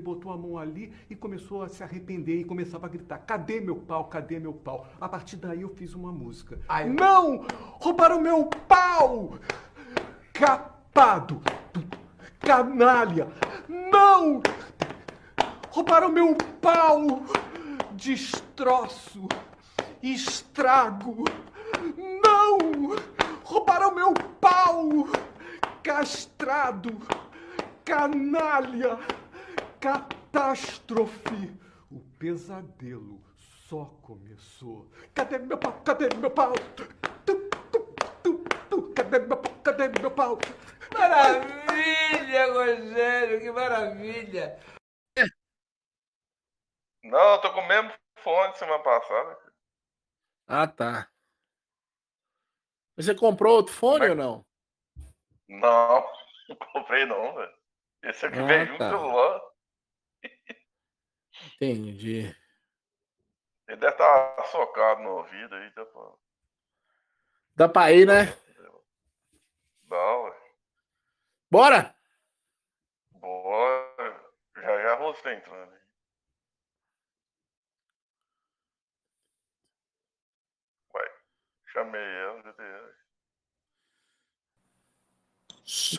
botou a mão ali e começou a se arrepender e começava a gritar: Cadê meu pau? Cadê meu pau? A partir daí eu fiz uma música. Ai, não! Roubaram meu pau! Capado! Canalha! Não! Roubaram meu pau! Destroço! Estrago! Não! Roubaram meu pau! Castrado! Canalha! Catástrofe! O pesadelo só começou. Cadê meu pau? Cadê meu pau? Tu, tu, tu, Cadê meu pau? Cadê meu pau? Maravilha, Rogério, que maravilha! Não, eu tô com o mesmo fone semana passada. Ah, tá. Você comprou outro fone Mas... ou não? Não, não comprei não, velho. Esse aqui ah, vem junto tá. celular. Entendi. Ele deve estar tá socado no ouvido aí, dá pra... Dá pra ir, né? Dá, ué. Bora! Bora! Já já você entrando aí. Vai. Chamei ela, já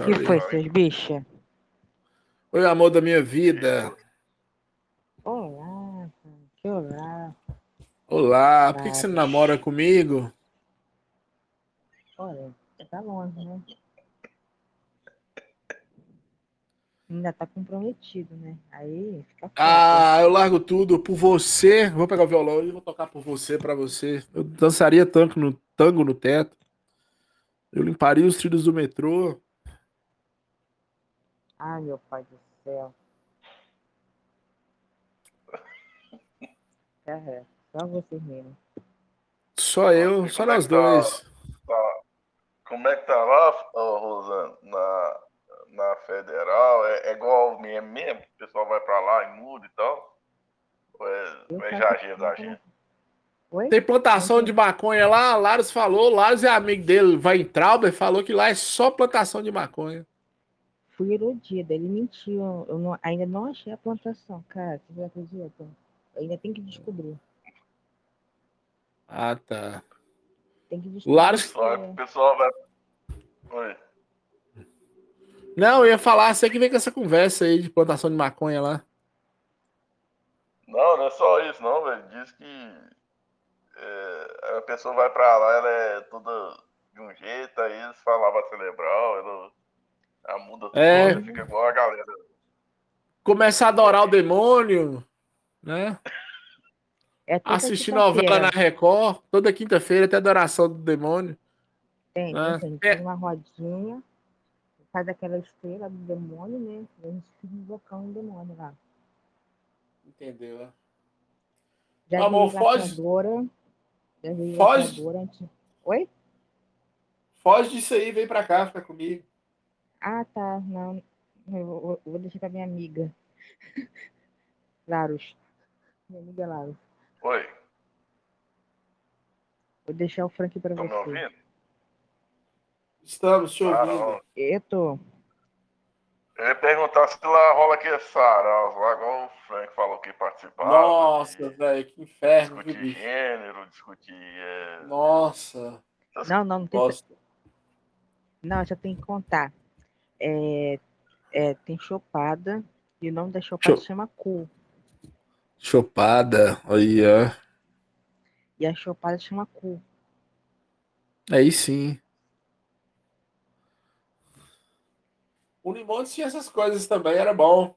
O que foi, seus bichos? Oi, amor da minha vida. Olá, olá. Por que, que você não namora comigo? Olha, tá longe, né? Ainda tá comprometido, né? Aí fica Ah, eu largo tudo por você. Vou pegar o violão e vou tocar por você, para você. Eu dançaria tango no, tango no teto. Eu limparia os trilhos do metrô. Ai, meu pai do céu. É, só vocês mesmo. Só eu, só nós é tá, dois. Tá, como é que tá lá, oh, Rosana, na, na federal? É, é igual mesmo, mesmo? O pessoal vai pra lá e muda e tal? Ou é, ou é exagero da gente? Oi? Tem plantação de maconha lá, Laros falou, Laros é amigo dele, vai em Trauber, falou que lá é só plantação de maconha. Fui iludida, ele mentiu, eu não, ainda não achei a plantação, cara, você acredita? Ainda tem que descobrir. Ah, tá. Tem que descobrir. Laros... O pessoal vai... Oi. Não, eu ia falar, você que vem com essa conversa aí de plantação de maconha lá. Não, não é só isso, não, velho. Diz que é, a pessoa vai pra lá, ela é toda de um jeito, aí eles falavam cerebral, ela, ela muda tudo, é... fica igual a galera. Começa a adorar o demônio, né? É Assistir novela na Record, toda quinta-feira tem adoração do demônio. Tem, né? tem, tem uma rodinha, faz aquela estrela do demônio, né? A gente fica invocando o demônio lá. Entendeu, é? Já Amor, foge. Foge. Oi? Foge disso aí, vem pra cá, fica comigo. Ah, tá. Não. Eu vou deixar pra minha amiga. Laros. Minha amiga. Oi. Vou deixar o Frank pra Tô você. me ouvindo? Estamos te ouvindo. Ah, eu tô. Eu ia perguntar se lá rola aqui sarau, lá igual o Frank falou que participava. Nossa, velho, que inferno. Discutir gênero, discutir. É... Nossa. Não, não, não tem. Gosto. Não, já tem que contar. É, é, tem chopada e o nome da chopada Cho... chama cu. Chopada, olha. E a chopada chama cu. Aí sim. O limão tinha essas coisas também, era bom.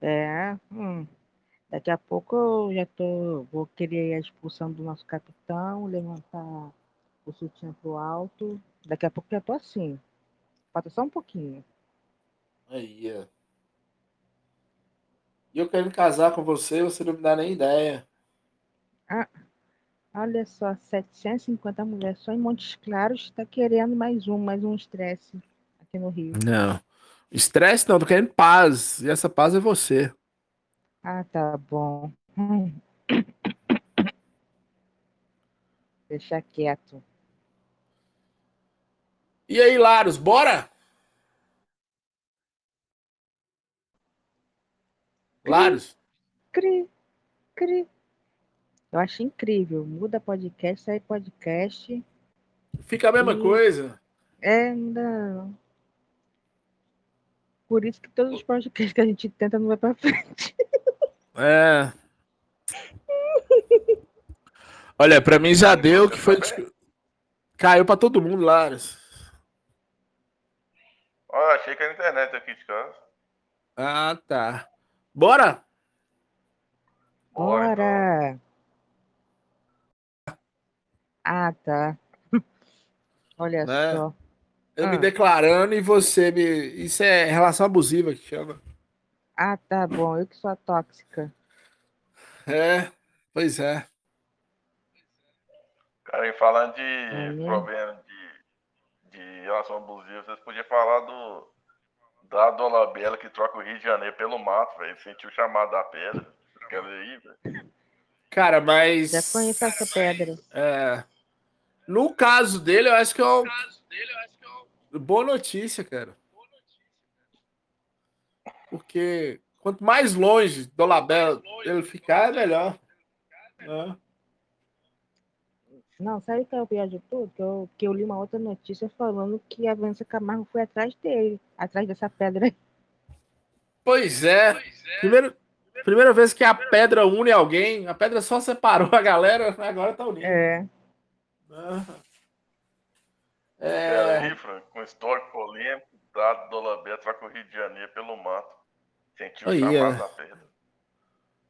É, hum. Daqui a pouco eu já tô. Vou querer a expulsão do nosso capitão, levantar o sutiã pro alto. Daqui a pouco já tô assim. Falta só um pouquinho. Aí, ó. E eu quero casar com você, você não me dá nem ideia. Ah, olha só, 750 mulheres só em Montes Claros está querendo mais um, mais um estresse aqui no Rio. Não. Estresse não, tô querendo paz. E essa paz é você. Ah, tá bom. Hum. Deixa quieto. E aí, Laros, bora? Laros. Cri, cri. Eu acho incrível. Muda podcast, sai podcast. Fica a mesma Sim. coisa. É, não. Por isso que todos os podcasts que a gente tenta não vai pra frente. É. Olha, pra mim já deu que foi. Caiu pra todo mundo, Laros. Olha, achei que era internet aqui de casa. Ah, tá. Bora? Bora! Ah, tá. Olha Né? só. Eu me Ah. declarando e você me. Isso é relação abusiva que chama. Ah, tá bom. Eu que sou a tóxica. É, pois é. Cara, e falando de mesmo? problema de, de relação abusiva, vocês podiam falar do da Dolabella que troca o Rio de Janeiro pelo mato, velho. Sentiu o chamado da pedra. Quer ver aí, velho? Cara, mas. Já conheço essa pedra. É. No caso dele, eu acho que é uma boa notícia, cara. Porque quanto mais longe do Labela ele ficar, é melhor. É. Não, sabe o que é o pior de tudo? Que eu, que eu li uma outra notícia falando que a Vanessa Camargo foi atrás dele, atrás dessa pedra aí. Pois é. Primeiro, primeira vez que a pedra une alguém, a pedra só separou a galera, agora tá unindo. É. Pera É, Franco, com histórico polêmico, da Dolabella troca o Rio de Janeiro pelo mato. Sentiu o Aí, chamado é. da pedra.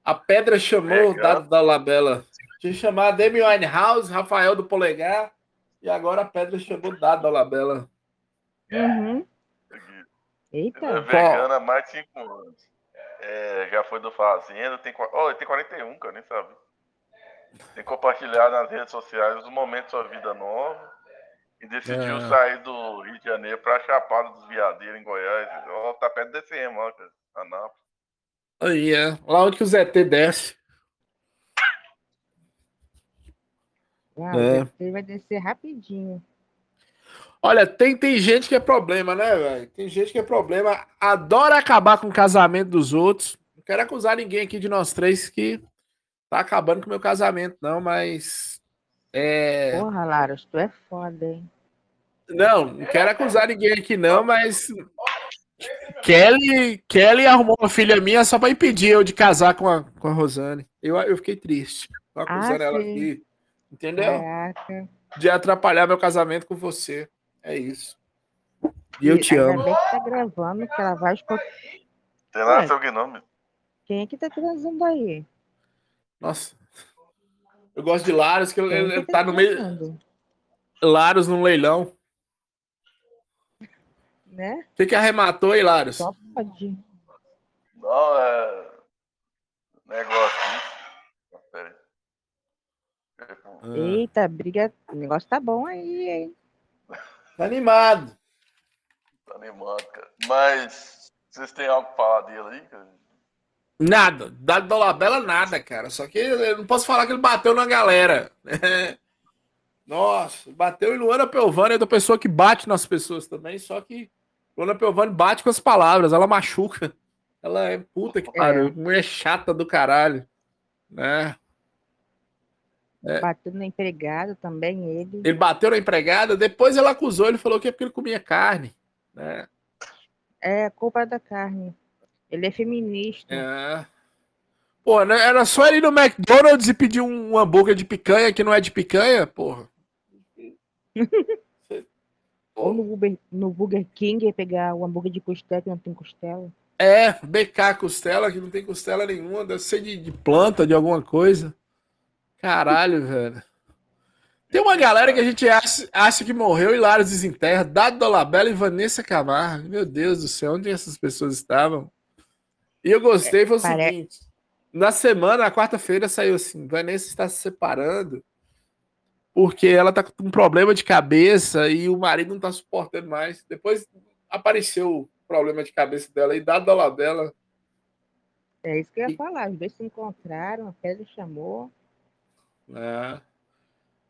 a pedra chamou É, o dado da Labela. Tinha que chamar Demi Winehouse, Rafael do Polegar, e agora a pedra chamou o dado da Labela. Uhum. É Eita. vegano há mais de 5 anos. É, já foi do Fazenda, tem, oh, ele tem 41, cara, nem sabe. Tem compartilhado nas redes sociais os momentos da sua vida nova e decidiu É. sair do Rio de Janeiro pra Chapada dos Veadeiros, em Goiás. Ó, tá perto desse ó, cara. Anápolis. Aí, é. Lá onde que o ZT desce. Ah, É. Ele vai descer rapidinho. Olha, tem, tem gente que é problema, né, velho? Tem gente que é problema. Adora acabar com o casamento dos outros. Não quero acusar ninguém aqui de nós três que tá acabando com o meu casamento, não, mas. É. Porra, Laros, tu é foda, hein? Não, não quero acusar ninguém aqui, não, mas. Kelly, Kelly arrumou uma filha minha só pra impedir eu de casar com a, com a Rosane. Eu, eu fiquei triste. Tô acusando Ah, ela sim. aqui. Entendeu? Caraca. De atrapalhar meu casamento com você. É isso. E eu te ainda amo. bem que tá gravando, que ela vai escutar. Tem lá seu gnome. Quem é que tá transando aí? Nossa. Eu gosto de Laros, que ele, Quem ele é que tá no meio. Laros num leilão. Né? O que, que arrematou aí, Laros? Só pode. Não, é. Negócio disso. Pera aí. Tipo, Ah, Eita, briga. O negócio tá bom aí, hein? tá animado. Tá animado, cara. Mas vocês têm algo pra falar dele aí, cara? Nada. Da Dolabella, nada, cara. Só que eu não posso falar que ele bateu na galera. Nossa, bateu em Luana Pelvani, é da pessoa que bate nas pessoas também, só que Luana Pelvani bate com as palavras, ela machuca. Ela é puta que pariu, mulher chata do caralho. Né? Batendo no empregado também, ele. Ele bateu na empregada, depois ela acusou, ele falou que é porque ele comia carne. Né? É culpa da carne. Ele é feminista. É. Pô, né, era só ele ir no McDonald's e pedir um hambúrguer de picanha que não é de picanha, porra. Ou no, Uber, no Burger King pegar o hambúrguer de costela que não tem costela. É, BK costela, que não tem costela nenhuma, deve ser de, de planta, de alguma coisa. Caralho, velho. Tem uma galera que a gente acha, acha que morreu e Laros desenterra, Dado Dolabella e Vanessa Camargo. Meu Deus do céu, onde essas pessoas estavam? E eu gostei, foi o pare- seguinte. Na semana, na quarta-feira, saiu assim: Vanessa está se separando porque ela tá com um problema de cabeça e o marido não tá suportando mais. Depois apareceu o problema de cabeça dela e Dado Dolabella. É isso que eu ia E- falar. Os dois se encontraram, a Pedro chamou. É.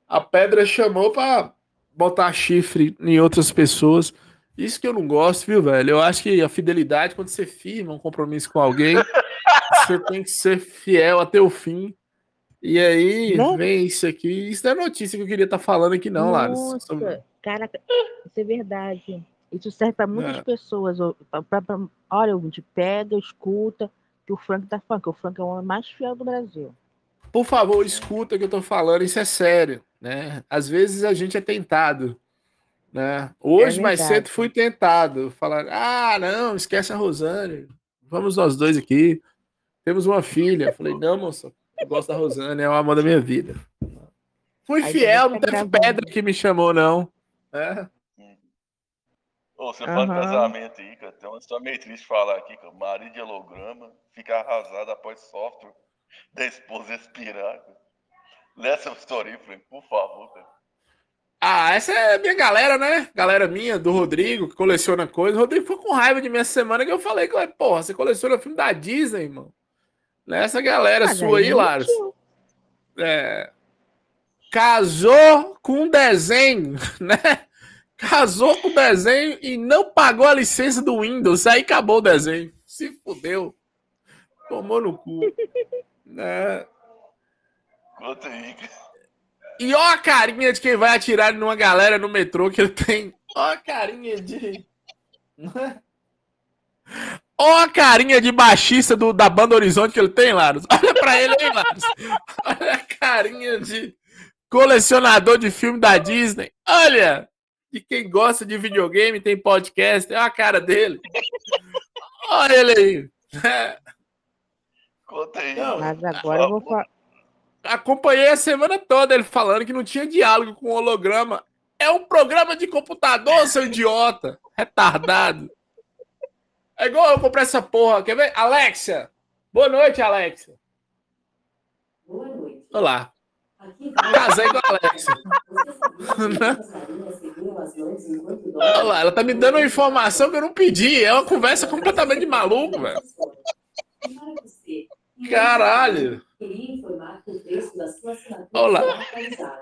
A pedra chamou pra botar chifre em outras pessoas. Isso que eu não gosto, viu, velho? Eu acho que a fidelidade, quando você firma um compromisso com alguém, você tem que ser fiel até o fim. E aí Não. vem isso aqui. Isso não é notícia que eu queria estar falando aqui, não. Nossa, Sobre- caraca, isso é verdade. Isso serve para muitas É. pessoas. pra- pra- pra- olha, ouvinte, pega, escuta, que o Frank tá falando, que o Frank é o homem mais fiel do Brasil. Por favor, escuta o que eu tô falando, isso é sério, né? Às vezes a gente é tentado, né? Hoje, É mais cedo, fui tentado. Falar, ah, não, esquece a Rosane. Vamos nós dois aqui. Temos uma filha. Falei, não, moça, eu gosto da Rosane, é o amor da minha vida. Fui Aí fiel, não teve gravando. pedra que me chamou, não. É. Ô, você fala de casamento aí, cara. Tem uma história meio triste falar aqui, cara. Marido de holograma fica arrasado após software da esposa expirar, cara. Lê essa história por favor, cara. Ah, essa é a minha galera, né? Galera minha, do Rodrigo, que coleciona coisas. O Rodrigo ficou com raiva de mim essa semana que eu falei, que, porra, você coleciona filme da Disney, irmão. Nessa galera Mas sua aí, Laros. mentiu. É, casou com um desenho, né? Casou com o desenho e não pagou a licença do Windows. Aí acabou o desenho. Se fudeu. Tomou no cu. Né? Conta aí. E ó a carinha de quem vai atirar numa galera no metrô que ele tem. Ó a carinha de. Ó a carinha de baixista do, da banda Horizonte que ele tem, Laros. Olha pra ele aí, Laros. Olha a carinha de colecionador de filme da Disney. Olha! De quem gosta de videogame, tem podcast. Olha a cara dele. Olha ele aí. Aí. Não, Mas agora eu vou falar. acompanhei a semana toda ele falando que não tinha diálogo com holograma. É um programa de computador, seu idiota. Retardado. É igual eu comprar essa porra. Quer ver? Alexia. Boa noite, Alexia. Boa noite. Olá. Casei com a Alexia. Olha lá, ela tá me dando uma informação que eu não pedi. É uma conversa completamente de maluco, velho. Caralho. O preço da Olá.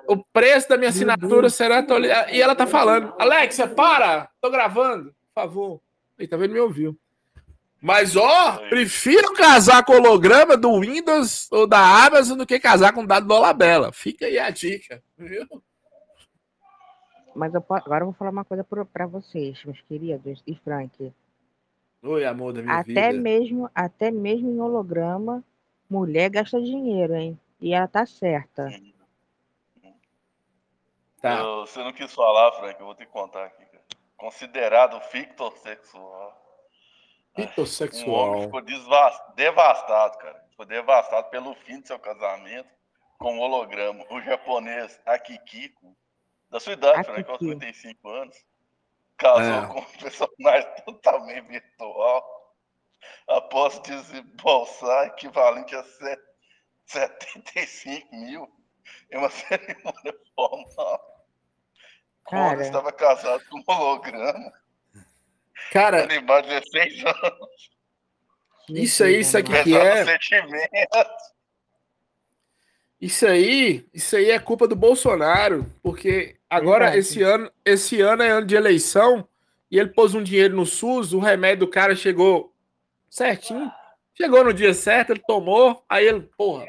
O preço da minha assinatura será atualizado. E ela tá falando. Alexia, para! Tô gravando. Por favor. Ele tá vendo me ouviu. Mas, ó, prefiro casar com holograma do Windows ou da Amazon do que casar com dado do Olabella. Fica aí a dica, viu? Mas eu agora eu vou falar uma coisa para vocês, meus queridos, e Frank. Oi, amor da minha Até vida. mesmo, até mesmo em holograma, mulher gasta dinheiro, hein? E ela tá certa. Tá. Eu- você não quis falar, Frank, eu vou te contar aqui, cara. Considerado fictossexual. Um homem ficou devastado, cara. Ficou devastado pelo fim do seu casamento com o holograma. O japonês Akikiko, da sua idade, Frank, aos Akiki. 55 anos, casou É. com um personagem totalmente virtual após desembolsar equivalente a set- 75 mil em uma cerimônia formal. Cara. Quando estava casado com um holograma, Cara, mais de 16 anos, Isso aí, isso aqui- que é? sentimento. Isso aí, isso aí é culpa do Bolsonaro, porque agora Verdade. esse ano, esse ano é ano de eleição e ele pôs um dinheiro no SUS, o remédio do cara chegou certinho, chegou no dia certo, ele tomou, aí ele, porra,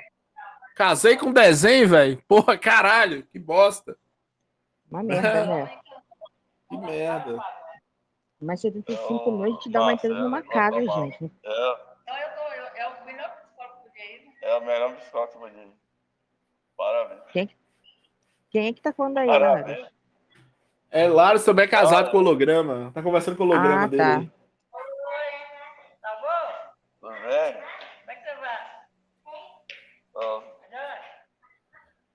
casei com desenho, velho, porra, caralho, que bosta, Uma merda, né? que merda. Mas 75 Oh, meses te dá uma entrada numa é, casa, gente. É, Então eu tô, eu, é o melhor psicólogo do né? é a melhor biscoito, Maria. Parabéns. Quem é que tá falando aí, Lara? É, Laro também é casado Ah. com holograma, tá conversando com o holograma Ah, dele. tá. Tá bom? Tudo bem? Como é que você vai? Ó, Melhor?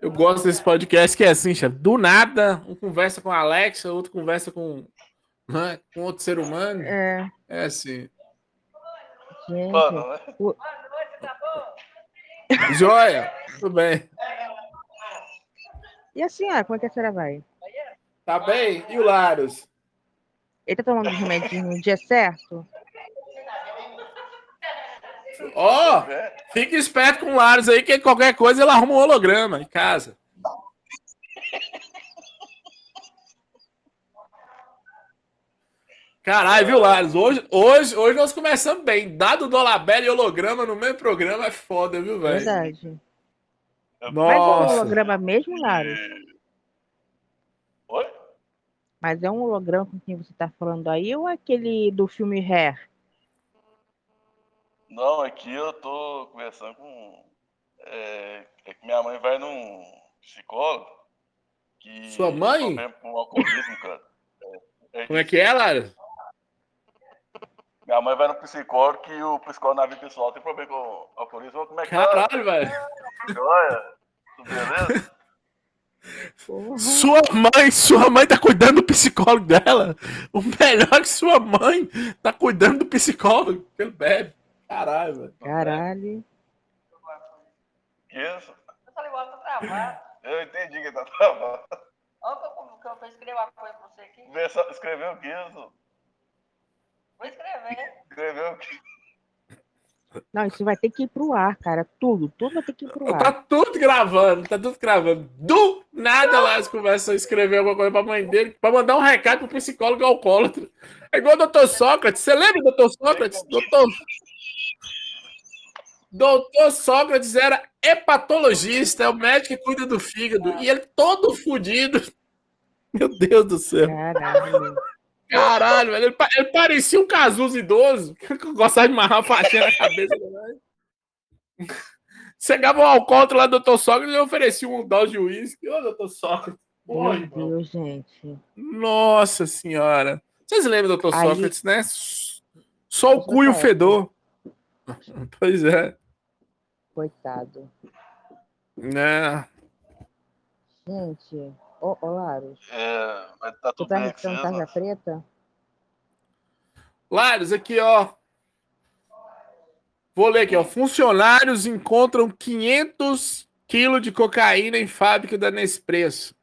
Eu gosto desse podcast que é assim, chefe. Do nada, um conversa com a Alexa, outro conversa com, né, com outro ser humano. É, É assim. gente. Mano, né? Boa noite, tá bom? Joia, tudo bem. E a senhora, como é que a senhora vai? Tá bem? E o Laros? Ele tá tomando os remédios no dia certo? Ó, É, fica esperto com o Laros aí, que qualquer coisa ele arruma um holograma em casa. Caralho, viu, Lares? Hoje, hoje, hoje nós começamos bem. Dado Dolabella e holograma no mesmo programa é foda, viu, velho? Verdade. Mas é um Nossa. holograma mesmo, Laros? Oi? Mas é um holograma com quem você tá falando aí ou é aquele do filme Hair? Não, aqui eu tô conversando com. É, é que minha mãe vai num psicólogo. Que Sua mãe? com alcoolismo, cara. É, é Como é que é, Lares? Minha mãe vai no psicólogo que o psicólogo na vida pessoal tem problema com alcoolismo. Como é que tá? Caralho, velho. Olha, tudo beleza? Porra. Sua mãe, sua mãe tá cuidando do psicólogo dela. O melhor é que sua mãe tá cuidando do psicólogo ele bebe. Caralho, velho. Caralho. Isso. Eu falei, ó, tô travado. Eu entendi que tá travando. Olha que eu, que eu vou escrever uma coisa pra você aqui. Escreveu o que isso? Vou escrever. Escreveu? Não, isso vai ter que ir pro ar, cara. Tudo, tudo vai ter que ir pro Tá ar. tudo gravando, tá tudo gravando. Do nada lá eles começam a escrever alguma coisa pra mãe dele, pra mandar um recado pro psicólogo alcoólatra. É igual o doutor Sócrates. Você lembra do doutor Sócrates? Doutor... Doutor Sócrates era hepatologista, é o médico que cuida do fígado. E ele todo fudido. Meu Deus do céu. Caralho. Caralho, velho. Ele, ele parecia um Cazuza idoso que gostava de amarrar uma faixinha na cabeça. Chegava um alcoólatra lá, doutor Sócrates, e oferecia um dose de uísque. Ô, doutor Sócrates. Meu irmão. Deus, gente. Nossa senhora. Vocês lembram do doutor Aí- Sócrates, né? Só o cu e o fedor. Pois é. Coitado. Né? Gente, ô, ô Laros, É, mas tá tu tudo tá bem com repetindo vocês, tarja né? preta? Lares, aqui, ó. Vou ler aqui, ó. Funcionários encontram 500 quilos de cocaína em fábrica da Nespresso.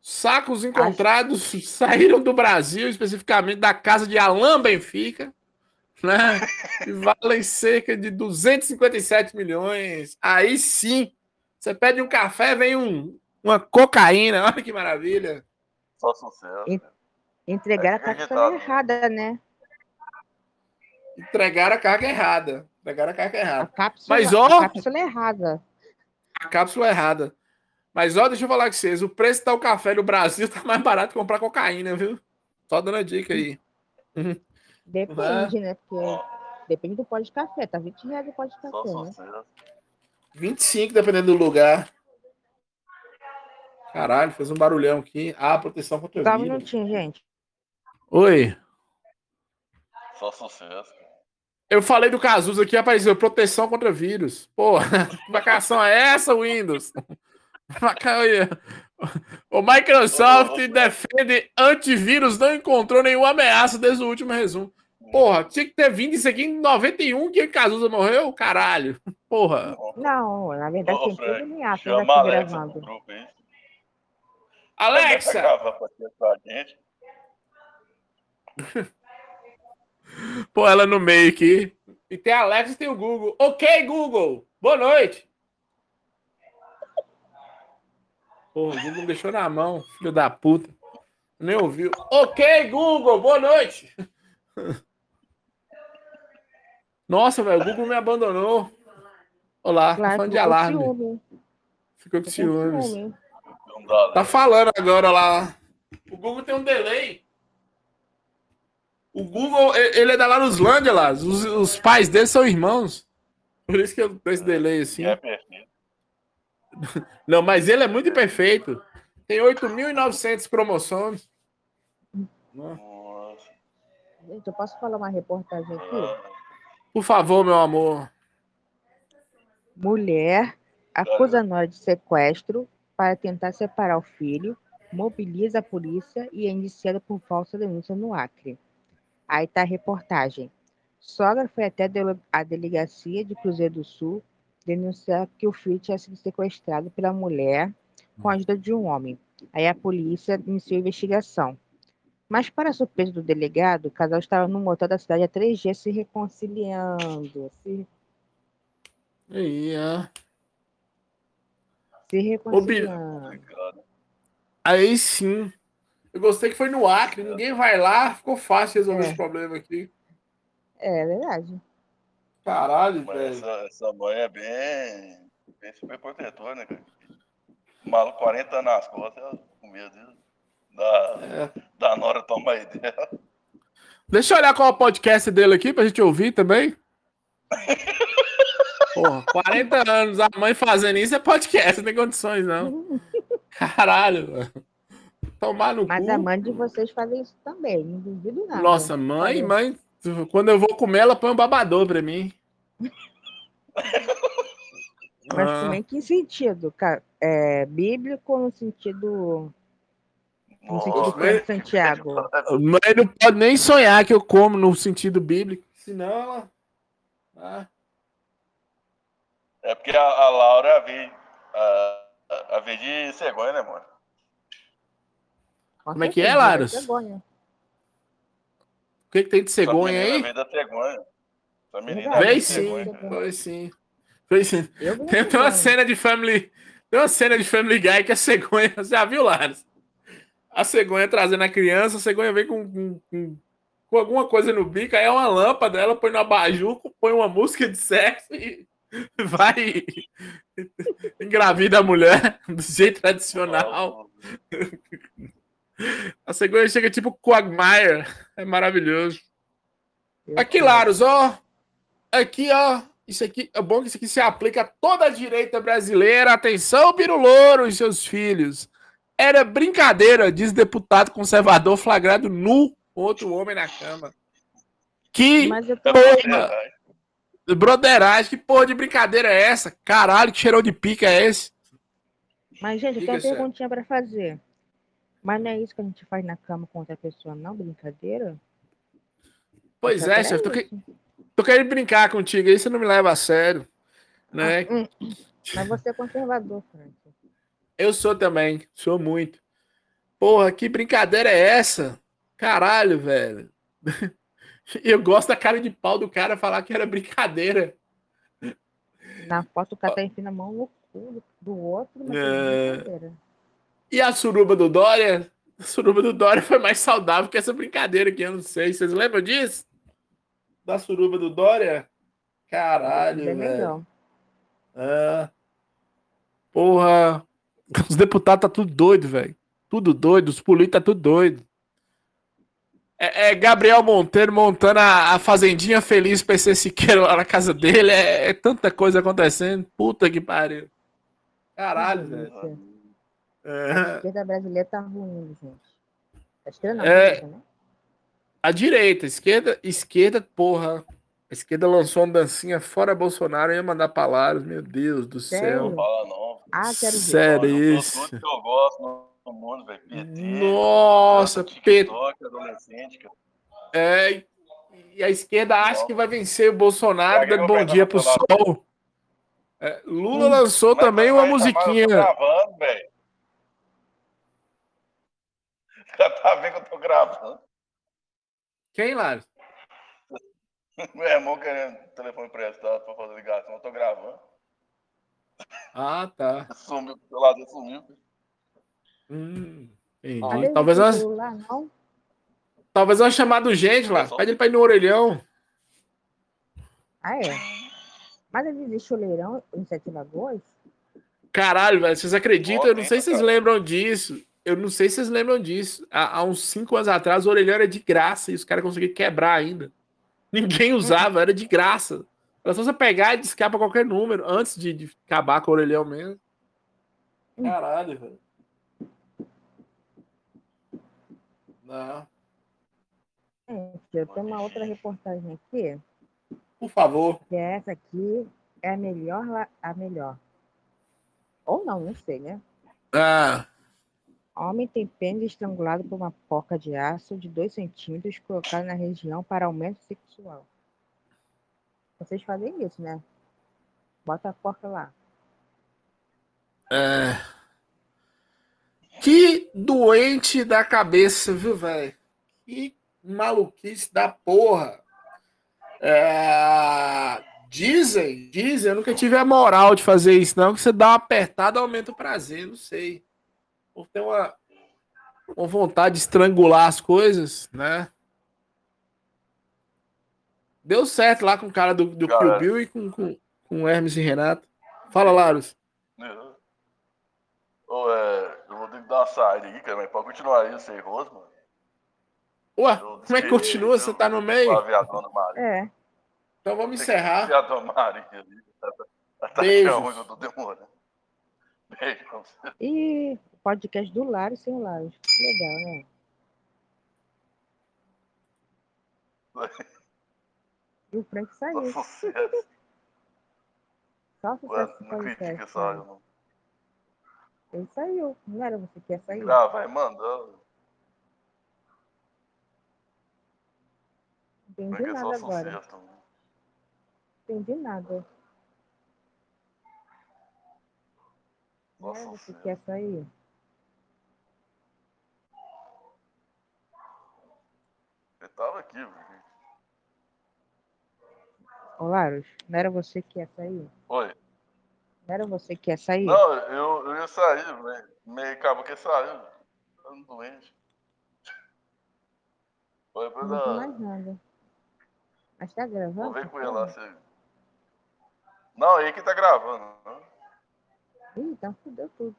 Sacos encontrados saíram do Brasil, especificamente da casa de Alain Benfica, né? E valem cerca de 257 milhões. Aí sim, você pede um café, vem um, uma cocaína. Olha que maravilha. Só sucesso. E- Entregaram a É cápsula acreditado. errada, né? Entregaram a carga errada. Entregaram a carga A errada. cápsula, Mas, ó- a cápsula errada. A cápsula errada. Mas ó, deixa eu falar com vocês. O preço do café no Brasil tá mais barato que comprar cocaína, viu? Só dando a dica aí. Depende, né? Porque depende do pó de café. Tá 20 reais o pó de Só café, né? sucesso. 25, dependendo do lugar. Caralho, fez um barulhão aqui. Ah, proteção contra Só um vírus. minutinho, gente. Oi. Só sucesso. Eu falei do Cazuza aqui, apareceu proteção contra vírus. Pô, que vacação é essa, Windows? O Microsoft defende antivírus, não encontrou nenhuma ameaça desde o último resumo. Porra, tinha que ter vindo isso aqui em 91 que o Cazuza morreu? Caralho. Porra. Não, na verdade Ô, tem tudo ato Chama a aqui Alexa gravando. grupo. Alexa! Pô, ela no meio aqui. E tem a Alexa e tem o Google. Ok, Google. Boa noite. Porra, o Google deixou na mão, filho da puta. Nem ouviu. Ok, Google, boa noite. Nossa, velho, o Google me abandonou. Olá, tá Claro, falando de ficou com alarme. ciúme. Ficou com Ficou com? Tá falando agora lá. O Google tem um delay. O Google, ele é da Laruslândia lá. Os, os pais dele são irmãos. Por isso que eu tenho esse delay assim. É perfeito. Não, mas ele é muito imperfeito. Tem 8.900 cromossomos. Nossa. Gente, eu posso falar uma reportagem aqui? Ah, Por favor, meu amor. Mulher acusa nora de sequestro para tentar separar o filho, mobiliza a polícia e é indiciada por falsa denúncia no Acre. Aí tá a reportagem. Sogra foi até a dele- a delegacia de Cruzeiro do Sul denunciar que o filho tinha sido sequestrado pela mulher com a ajuda de um homem. Aí a polícia iniciou a investigação. Mas, para surpresa do delegado, o casal estava no motel da cidade há três dias se reconciliando. Se, ó. Se reconciliando. obrigado. Aí sim. Eu gostei que foi no Acre, ninguém vai lá, ficou fácil resolver É. esse problema aqui. É verdade. Caralho, Mas velho. essa, essa mãe é bem, bem super protetora, né, cara? O maluco 40 anos nas costas, ela com medo dele. Da, É. da Nora toma aí dela. Deixa eu olhar qual é o podcast dele aqui pra gente ouvir também. Porra, 40 anos, a mãe fazendo isso é podcast, não tem condições, não. Caralho, mano. Tomar no Mas cu. a mãe de vocês fazem isso também, não duvido nada. Nossa, mãe, mãe, quando eu vou comer, ela põe um babador pra mim. Mas Ah, também que sentido? É, bíblico ou no sentido. No sentido mas- de Santiago? mãe não pode nem sonhar que eu como no sentido bíblico. Senão ela. Ah, É porque a, a Laura veio, a, a, a veio de cegonha, né, mano? Com Como é que é, Laros? o que, que tem de cegonha aí? Veio da cegonha. Menina Veio de sim, foi sim. Foi sim. Vi Tem uma cena de Family. Tem uma cena de Family Guy que a cegonha. Você já viu, Laros? A cegonha trazendo a criança, a cegonha vem com, com, com, com alguma coisa no bico, aí é uma lâmpada, ela põe no abajur, põe uma música de sexo e vai. engravida a mulher do jeito tradicional. A cegonha chega tipo Quagmire. É maravilhoso. Aqui. Laros, ó. Aqui, ó. Isso aqui é bom que isso aqui se aplica a toda a direita brasileira. Atenção, Pirulouro e seus filhos. Era brincadeira, diz deputado conservador flagrado nu com outro homem na cama. Que Mas eu tô. Porra. Broderagem, que porra de brincadeira é essa? Caralho, que cheirão de pica é esse? Mas, gente, eu tenho uma perguntinha pra fazer. Mas não é isso que a gente faz na cama com outra pessoa, não? Brincadeira? Pois é, chefe, tô, que- isso. tô querendo brincar contigo aí, você não me leva a sério. Né? Hum, Mas você é conservador, Frank. Eu sou também, sou muito. Porra, que brincadeira é essa? Caralho, velho. Eu gosto da cara de pau do cara falar que era brincadeira. Na foto o cara tá enfiando a mão cu do outro, mas É. é brincadeira. E a suruba do Dória? A suruba do Dória foi mais saudável que essa brincadeira aqui, eu não sei. Vocês lembram disso? Da suruba do Dória? Caralho, Bem velho. É. Porra. Os deputados tá tudo doido, velho. Tudo doido. Os políticos tá tudo doido. É, é Gabriel Monteiro montando a, a fazendinha feliz PC Siqueira lá na casa dele. É, é tanta coisa acontecendo. Puta que pariu. Caralho, velho. A É. esquerda brasileira tá ruim, gente. A esquerda não, É. a direita, né? A direita, esquerda, esquerda, porra. A esquerda lançou uma dancinha fora Bolsonaro e ia mandar palavras. Meu Deus do Sério? céu. Fala não. Ah, quero ver. Sério isso. eu gosto no- no mundo, velho. PT. Nossa, PT. TikTok, adolescente, cara. É, e a esquerda acha que vai vencer o Bolsonaro dando bom dia pro sol. É, Lula lançou Mas- também uma tô musiquinha. gravando, velho. Já tá vendo que eu tô gravando. Quem, Lário? Meu irmão querendo telefone emprestado pra fazer ligação, eu tô gravando. Ah, tá. Sumiu, o celular dele sumiu. Hum, entendi. Talvez tem celular, não. talvez uma chamada urgente lá. Pede ele pra ir no orelhão. Ah, é? Mas ele existe o leirão em Sete Lagoas? Caralho, velho, vocês acreditam? Eu não sei se vocês lembram disso. Eu não sei se vocês lembram disso. Há, há uns cinco anos atrás, o orelhão era de graça e os caras conseguiam quebrar ainda. Ninguém usava, era de graça. Era só você pegar e discar pra qualquer número antes de, de acabar com o orelhão mesmo. Caralho, velho. Não. Gente, eu tenho uma outra reportagem aqui, Por favor. que é essa aqui, é a melhor, a melhor. Ou não, não sei, né? Ah, Homem tem pênis estrangulado por uma porca de aço de 2 centímetros colocada na região para aumento sexual. Vocês fazem isso, né? Bota a porca lá. é. Que doente da cabeça, viu, velho? Que maluquice da porra. É, Dizem, dizem, eu nunca tive a moral de fazer isso, não. Que você dá uma apertada, aumenta o prazer, não sei. Ou tem uma. com vontade de estrangular as coisas, né? Deu certo lá com o cara do, do Kill Cara. Bill e com, com, com Hermes e Renato. Fala, Larus. Ô, é, ter que dar uma saída cara, mas pode continuar aí, sem rosto, mano. Ué, Eu como é que continua? Você tá no meio? A. É. Então vamos Tem que encerrar. Viadona Maria ali. Tá, tá, tá Beijos. achando que eu tô demorando. Beijo pra você. E o podcast do Lário sem o Lário. Legal, né? E o Frank saiu. Só sucesso. Só Ué, sucesso do Não critica só, né? eu não. Ele saiu. Não era você que ia sair? Ah, vai mandando. Entendi é só nada agora. Entendi nada. Não era você que ia sair? Ele tava aqui, velho. Ô, Laros, não era você que ia sair? Oi. Não era você que ia sair? Não, eu, eu ia sair, né? Meio acabou que saiu. Tô doente. Foi pra Não dar. mais nada. Mas tá gravando? Vou ver essa com ele lá. Se... Não, ele que tá gravando. né? Ih, então fudeu tudo.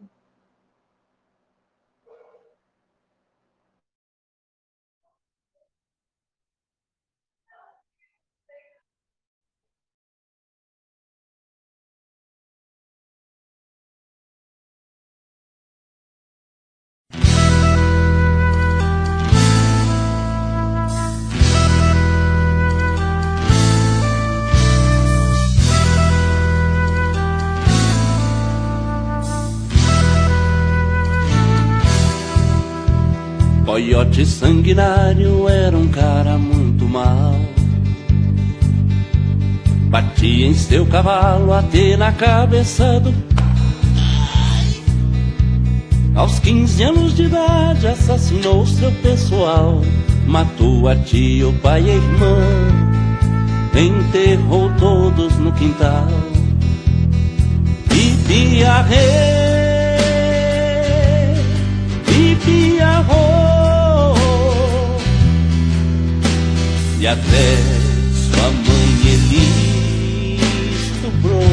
Coiote sanguinário era um cara muito mal. Batia em seu cavalo até na cabeça do. Aos 15 anos de idade assassinou seu pessoal. Matou a tia, o pai e a irmã. Enterrou todos no quintal. E piarrê, E até sua mãe ele estuprou.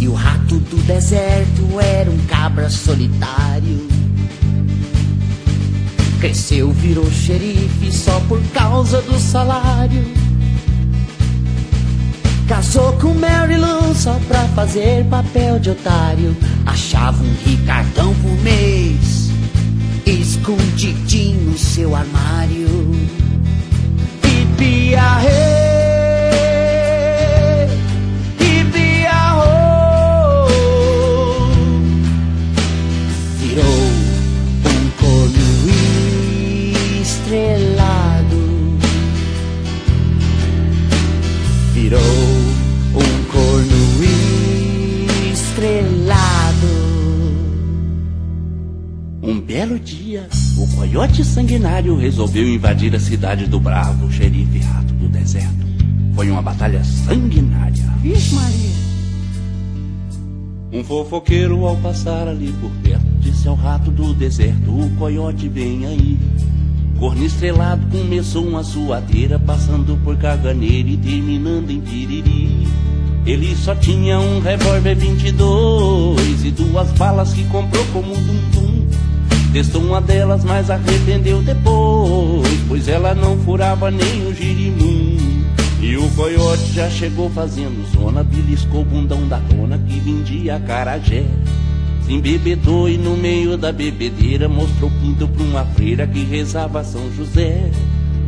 E o rato do deserto era um cabra solitário. Cresceu, virou xerife só por causa do salário. Casou com Mary Lou só pra fazer papel de otário. Achava um ricardão por mês, escondidinho no seu armário. E coiote sanguinário resolveu invadir a cidade do bravo xerife rato do deserto. Foi uma batalha sanguinária. Vixe, Maria. Um fofoqueiro ao passar ali por perto disse ao rato do deserto: O coiote vem aí. Corno estrelado começou uma suadeira, passando por caganeira e terminando em piriri. Ele só tinha um revólver 22 e duas balas que comprou como dum-dum. Testou uma delas, mas arrependeu depois, pois ela não furava nem o girimum. E o coiote já chegou fazendo zona, beliscou o bundão da dona que vendia acarajé. Se embebedou e no meio da bebedeira mostrou pinto pra uma freira que rezava São José.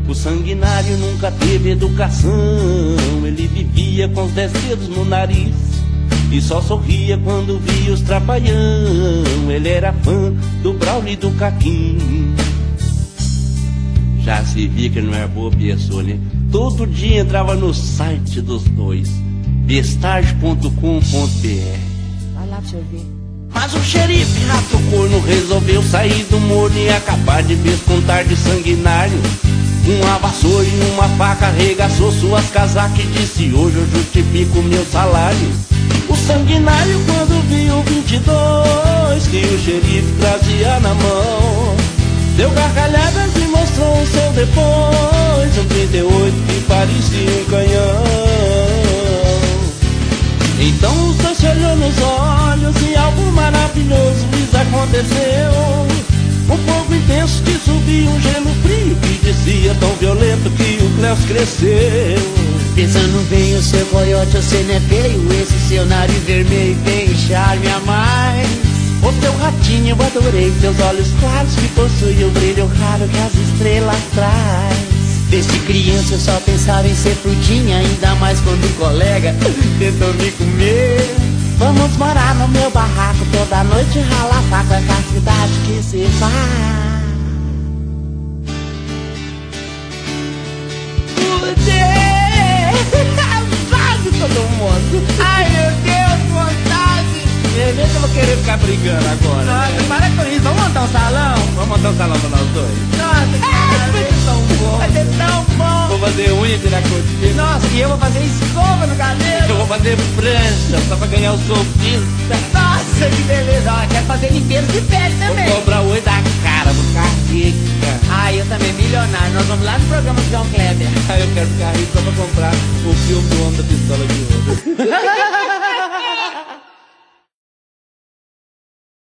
O sanguinário nunca teve educação, ele vivia com os dez dedos no nariz. E só sorria quando via os trapalhão, ele era fã do Braulio e do Caquim. Já se via que não era boa pessoa, né? Todo dia entrava no site dos dois, bestage.com.br. Vai lá pra você ver. Mas o xerife rato corno resolveu sair do morno e acabar de vez com tarde sanguinário. Uma vassoura e uma faca arregaçou suas casacas e disse: Hoje eu justifico meu salário. O sanguinário quando viu o 22 que o xerife trazia na mão. Deu gargalhadas e mostrou o seu depois, um 38 que parecia um canhão. Então dois se olhou nos olhos e algo maravilhoso lhes aconteceu. Um fogo intenso que subia, um gelo frio que descia tão violento que o Cleus cresceu. Pensando bem, o seu coiote, você não é feio Esse seu nariz vermelho tem charme a mais. O seu ratinho, eu adorei Teus olhos claros que possuem o brilho raro que as estrelas traz. Desde criança eu só pensava em ser frutinha Ainda mais quando um colega tentou me comer Vamos morar no meu barraco Toda noite ralar faca a cidade que se faz Sabe todo mundo. Ai, meu Deus, É, que eu vou querer ficar brigando agora. Nossa, né? para com isso. Vamos montar um salão? Vamos montar um salão pra nós dois. Nossa, cara, vai ser tão bom. Vai ser tão bom. Vou fazer unha, tirar cor de cabelo. Nossa, e eu vou fazer escova no Eu cabelo. vou fazer prancha só pra ganhar o sofista. Nossa, que beleza. Ó, quero fazer limpeza de pele Vou também. cobrar o olho da cara, vou ficar rica. Ai, eu também, milionário. Nós vamos lá no programa do João Kleber. Aí eu quero ficar rico só pra comprar o filme do